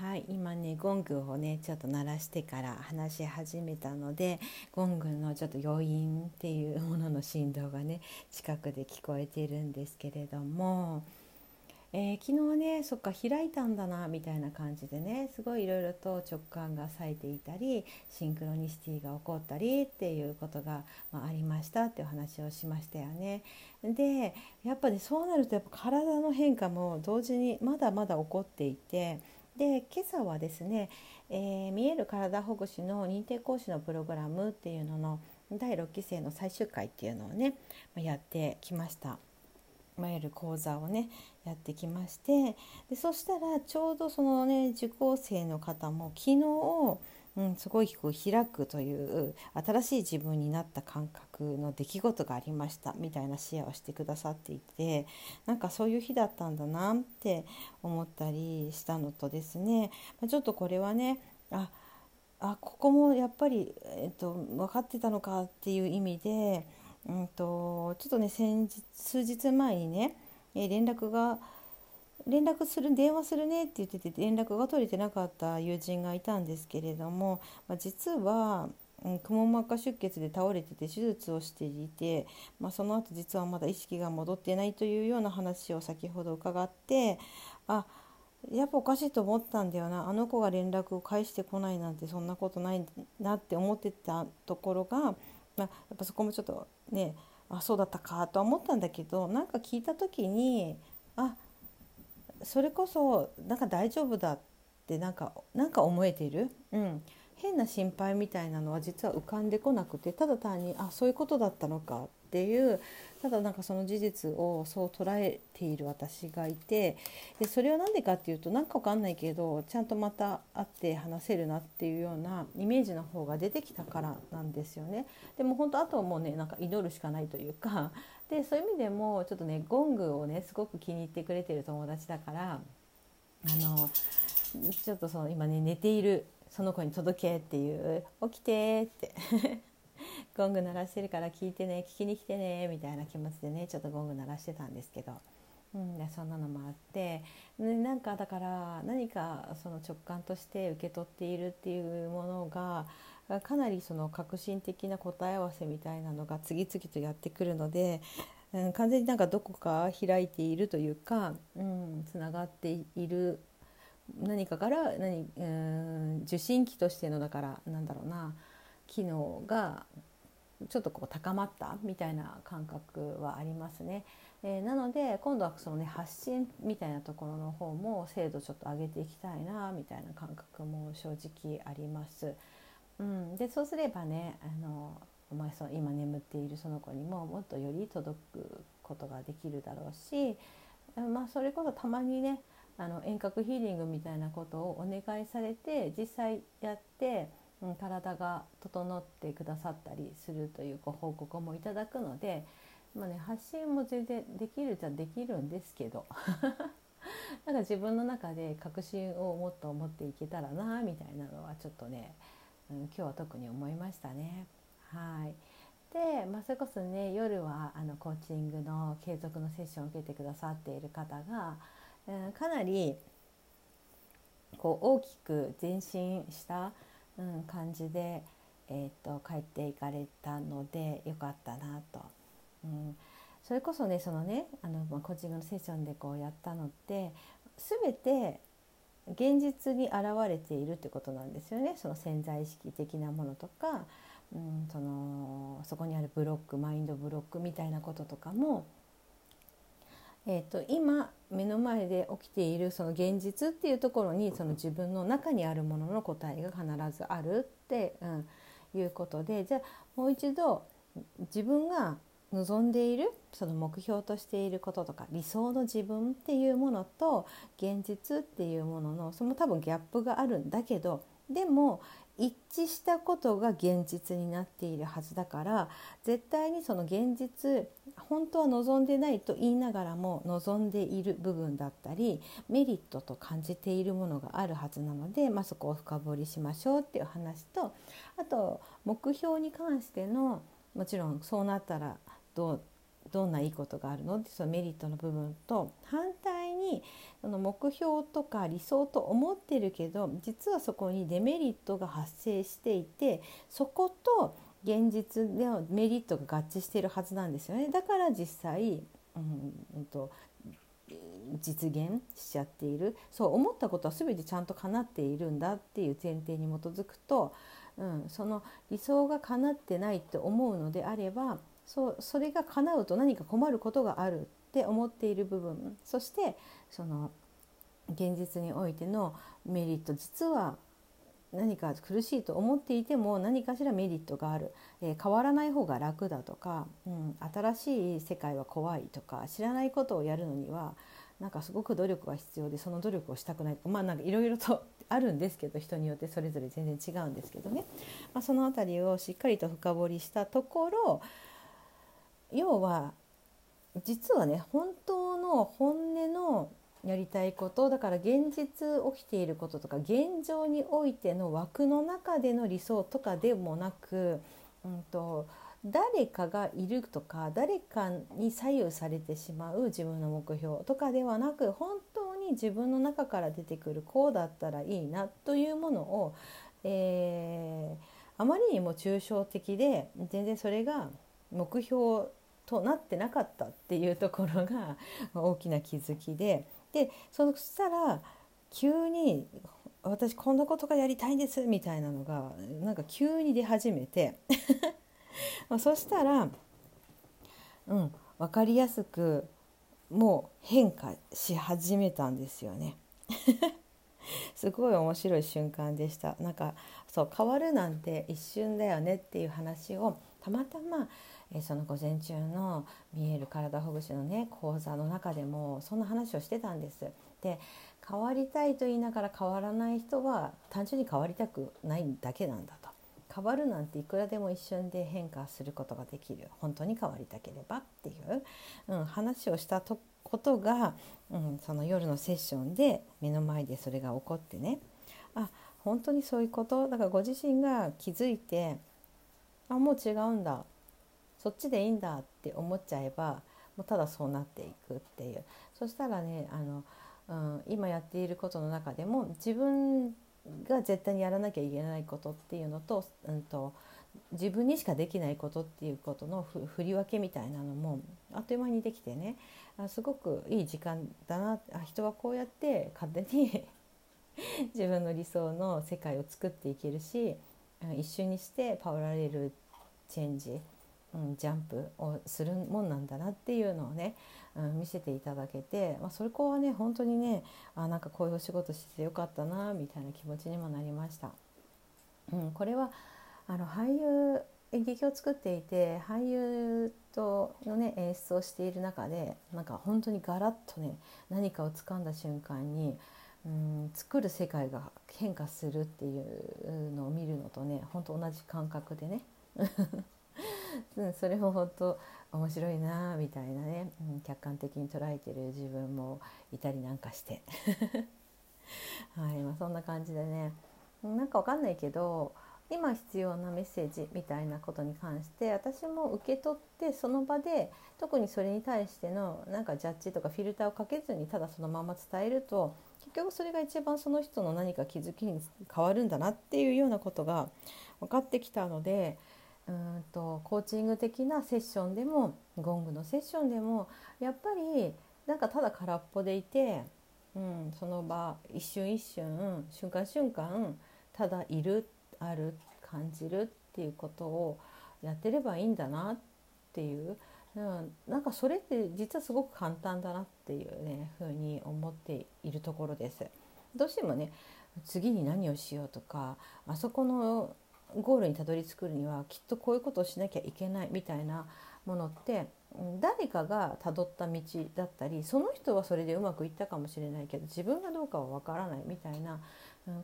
はい今ねゴングをねちょっと鳴らしてから話し始めたのでゴングのちょっと余韻っていうものの振動がね近くで聞こえているんですけれども、えー、昨日ねそっか開いたんだなみたいな感じでねすごいいろいろと直感が冴えていたりシンクロニシティが起こったりっていうことが、まあ、ありましたっていう話をしましたよね。でやっぱりそうなるとやっぱ体の変化も同時にまだまだ起こっていて。で今朝はですね、えー、見える体ほぐしの認定講師のプログラムっていうのの第6期生の最終回っていうのをねやってきました。いわゆる講座をねやってきましてでそしたらちょうどそのね受講生の方も昨日うん、すごいこう開くという新しい自分になった感覚の出来事がありましたみたいなシェアをしてくださっていてなんかそういう日だったんだなって思ったりしたのとですねちょっとこれはねああここもやっぱり、えっと、分かってたのかっていう意味で、うんと、ちょっとね先日数日前にね、連絡が連絡する電話するねって言ってて連絡が取れてなかった友人がいたんですけれども、まあ、実は、うん、くも膜下出血で倒れてて手術をしていて、まあ、その後実はまだ意識が戻ってないというような話を先ほど伺ってあやっぱおかしいと思ったんだよなあの子が連絡を返してこないなんてそんなことないなって思ってたところが、まあ、やっぱそこもちょっとねあそうだったかとは思ったんだけどなんか聞いた時にあそれこそなんか大丈夫だってなんかなんか思えている、うん、変な心配みたいなのは実は浮かんでこなくてただ単にあそういうことだったのかっていうただなんかその事実をそう捉えている私がいてでそれは何でかっていうと何か分かんないけどちゃんとまた会って話せるなっていうようなイメージの方が出てきたからなんですよね。でも本当あとはもうねなんか祈るしかないというかでそういう意味でもちょっとねゴングをねすごく気に入ってくれてる友達だからあのちょっとその今ね寝ているその子に届けっていう「起きて」ってゴング鳴らしてるから聞いてね聞きに来てねみたいな気持ちでねちょっとゴング鳴らしてたんですけど、うん、そんなのもあって。なんかだから何かその直感として受け取っているっていうものがかなりその革新的な答え合わせみたいなのが次々とやってくるので、うん、完全になんかどこか開いているというか、うん、つながっている。何かから何、うん、受信機としてのだからなんだろうな機能がちょっとこう高まったみたいな感覚はありますね。えー、なので今度はそのね発信みたいなところの方も精度ちょっと上げていきたいなみたいな感覚も正直あります。うん、でそうすればねあのお前その今眠っているその子にももっとより届くことができるだろうし、まあ、それこそたまにねあの遠隔ヒーリングみたいなことをお願いされて実際やって、うん、体が整ってくださったりするというご報告もいただくので、まあね、発信も全然できるじゃできるんですけど なんか自分の中で確信をもっと持っていけたらなみたいなのはちょっとねうん、今日は特に思いましたね。はいで、まあ、それこそね夜はあのコーチングの継続のセッションを受けてくださっている方が、えー、かなりこう大きく前進した、うん、感じで、えーと、帰っていかれたのでよかったなと。うんそれこそねそのねあの、まあ、コーチングのセッションでこうやったのって全て現実に現れているってことなんですよねその潜在意識的なものとか、うん、そのそこにあるブロックマインドブロックみたいなこととかも、えーと、今目の前で起きているその現実っていうところにその自分の中にあるものの答えが必ずあるって、うん、いうことでじゃあもう一度自分が望んでいるその目標としていることとか理想の自分っていうものと現実っていうもののその多分ギャップがあるんだけどでも一致したことが現実になっているはずだから絶対にその現実本当は望んでないと言いながらも望んでいる部分だったりメリットと感じているものがあるはずなので、まあ、そこを深掘りしましょうっていう話とあと目標に関してのもちろんそうなったらどうどんないいことがあるのってそのメリットの部分と反対にその目標とか理想と思ってるけど実はそこにデメリットが発生していてそこと現実でのメリットが合致しているはずなんですよね。だから実際、うん、うんと実現しちゃっている。そう思ったことは全てちゃんと叶っているんだっていう前提に基づくと、うん、その理想が叶ってないって思うのであればそうそれが叶うと何か困ることがあるって思っている部分。そしてその現実においてのメリット実は何か苦しいと思っていても何かしらメリットがある、えー、変わらない方が楽だとか、うん、新しい世界は怖いとか知らないことをやるのにはなんかすごく努力が必要でその努力をしたくないとかまあなんかいろいろと あるんですけど人によってそれぞれ全然違うんですけどね、まあ、その辺りをしっかりと深掘りしたところ要は実はね本当の本音のやりたいことだから現実起きていることとか現状においての枠の中での理想とかでもなく、うんと、誰かがいるとか誰かに左右されてしまう自分の目標とかではなく本当に自分の中から出てくるこうだったらいいなというものを、えー、あまりにも抽象的で全然それが目標となってなかったっていうところが大きな気づきででそしたら急に「私こんなことがやりたいんです」みたいなのがなんか急に出始めて まそしたらうん分かりやすくもう変化し始めたんですよね。すごい面白い瞬間でしたなんかそう変わるなんて一瞬だよねっていう話をたまたまえその午前中の見える体ほぐしのね講座の中でもそんな話をしてたんです。で変わりたいと言いながら変わらない人は単純に変わりたくないだけなんだと。変わるなんていくらでも一瞬で変化することができる本当に変わりたければっていう、うん、話をしたとことが、うん、その夜のセッションで目の前でそれが起こってねあ本当にそういうこと？だからご自身が気づいてあもう違うんだそっちでいいんだって思っちゃえばもうただそうなっていくっていう。そしたらねあの、うん、今やっていることの中でも自分が絶対にやらなきゃいけないことっていうのと,、うんと、自分にしかできないことっていうことの振り分けみたいなのもあっという間にできてねあすごくいい時間だなあ人はこうやって勝手に 自分の理想の世界を作っていけるし一瞬にしてパワーラレルチェンジうん、ジャンプをするもんなんだなっていうのをね、うん、見せていただけて、まあ、それこはね本当にねあなんかこういうお仕事しててよかったなみたいな気持ちにもなりました。うん、これはあの俳優演劇を作っていて俳優とのね演出をしている中でなんか本当にガラッとね何かを掴んだ瞬間にうん作る世界が変化するっていうのを見るのとね本当同じ感覚でね うん、それも本当面白いなみたいなね、うん、客観的に捉えてる自分もいたりなんかして。はいまあ、そんな感じでね。なんかわかんないけど今必要なメッセージみたいなことに関して私も受け取ってその場で特にそれに対してのなんかジャッジとかフィルターをかけずにただそのまま伝えると結局それが一番その人の何か気づきに変わるんだなっていうようなことが分かってきたのでうんとコーチング的なセッションでもゴングのセッションでもやっぱりなんかただ空っぽでいて、うん、その場一瞬一瞬瞬間瞬間ただいるある感じるっていうことをやってればいいんだなっていう、うん、なんかそれって実はすごく簡単だなっていうね風に思っているところです。どうしてもね次に何をしようとかあそこのゴールにたどり着くにはきっとこういうことをしなきゃいけないみたいなものって誰かがたどった道だったりその人はそれでうまくいったかもしれないけど自分がどうかはわからないみたいな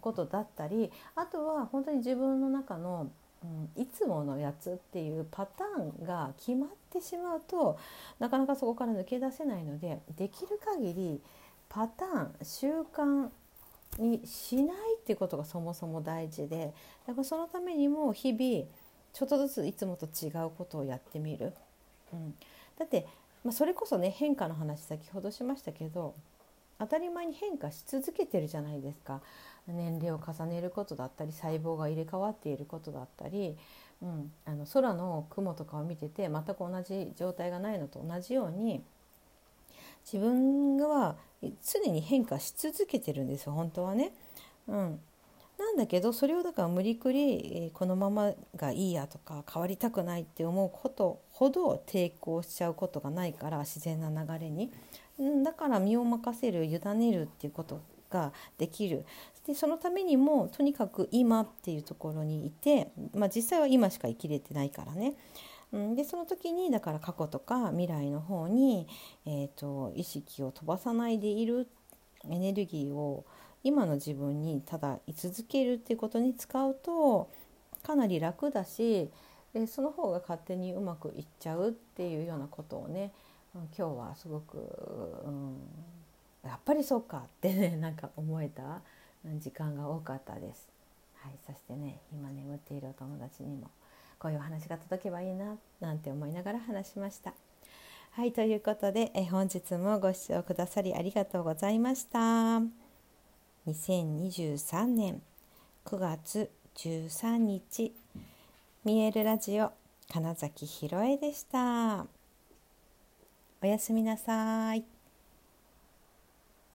ことだったりあとは本当に自分の中の、うん、いつものやつっていうパターンが決まってしまうとなかなかそこから抜け出せないのでできる限りパターン習慣にしないっていうことがそもそも大事でだからそのためにも日々ちょっとずついつもと違うことをやってみる。うん、だって、まあ、それこそね変化の話先ほどしましたけど当たり前に変化し続けてるじゃないですか。年齢を重ねることだったり細胞が入れ替わっていることだったり、うん、あの空の雲とかを見てて全く同じ状態がないのと同じように自分は常に変化し続けてるんですよ本当はね。うん、なんだけどそれをだから無理くりこのままがいいやとか変わりたくないって思うことほど抵抗しちゃうことがないから自然な流れに。だから身を任せる委ねるっていうことができるでそのためにもとにかく今っていうところにいて、まあ、実際は今しか生きれてないからね。でその時にだから過去とか未来の方に、えーと意識を飛ばさないでいるエネルギーを今の自分にただ居続けるっていうことに使うとかなり楽だしでその方が勝手にうまくいっちゃうっていうようなことをね今日はすごく、うん、やっぱりそうかってね なんか思えた時間が多かったです。はい、そしてね今眠っているお友達にもこういうお話が届けばいいななんて思いながら話しました。はいということでえ本日もご視聴くださりありがとうございました。2023年9月13日見えるラジオ金崎ひろえでしたおやすみなさい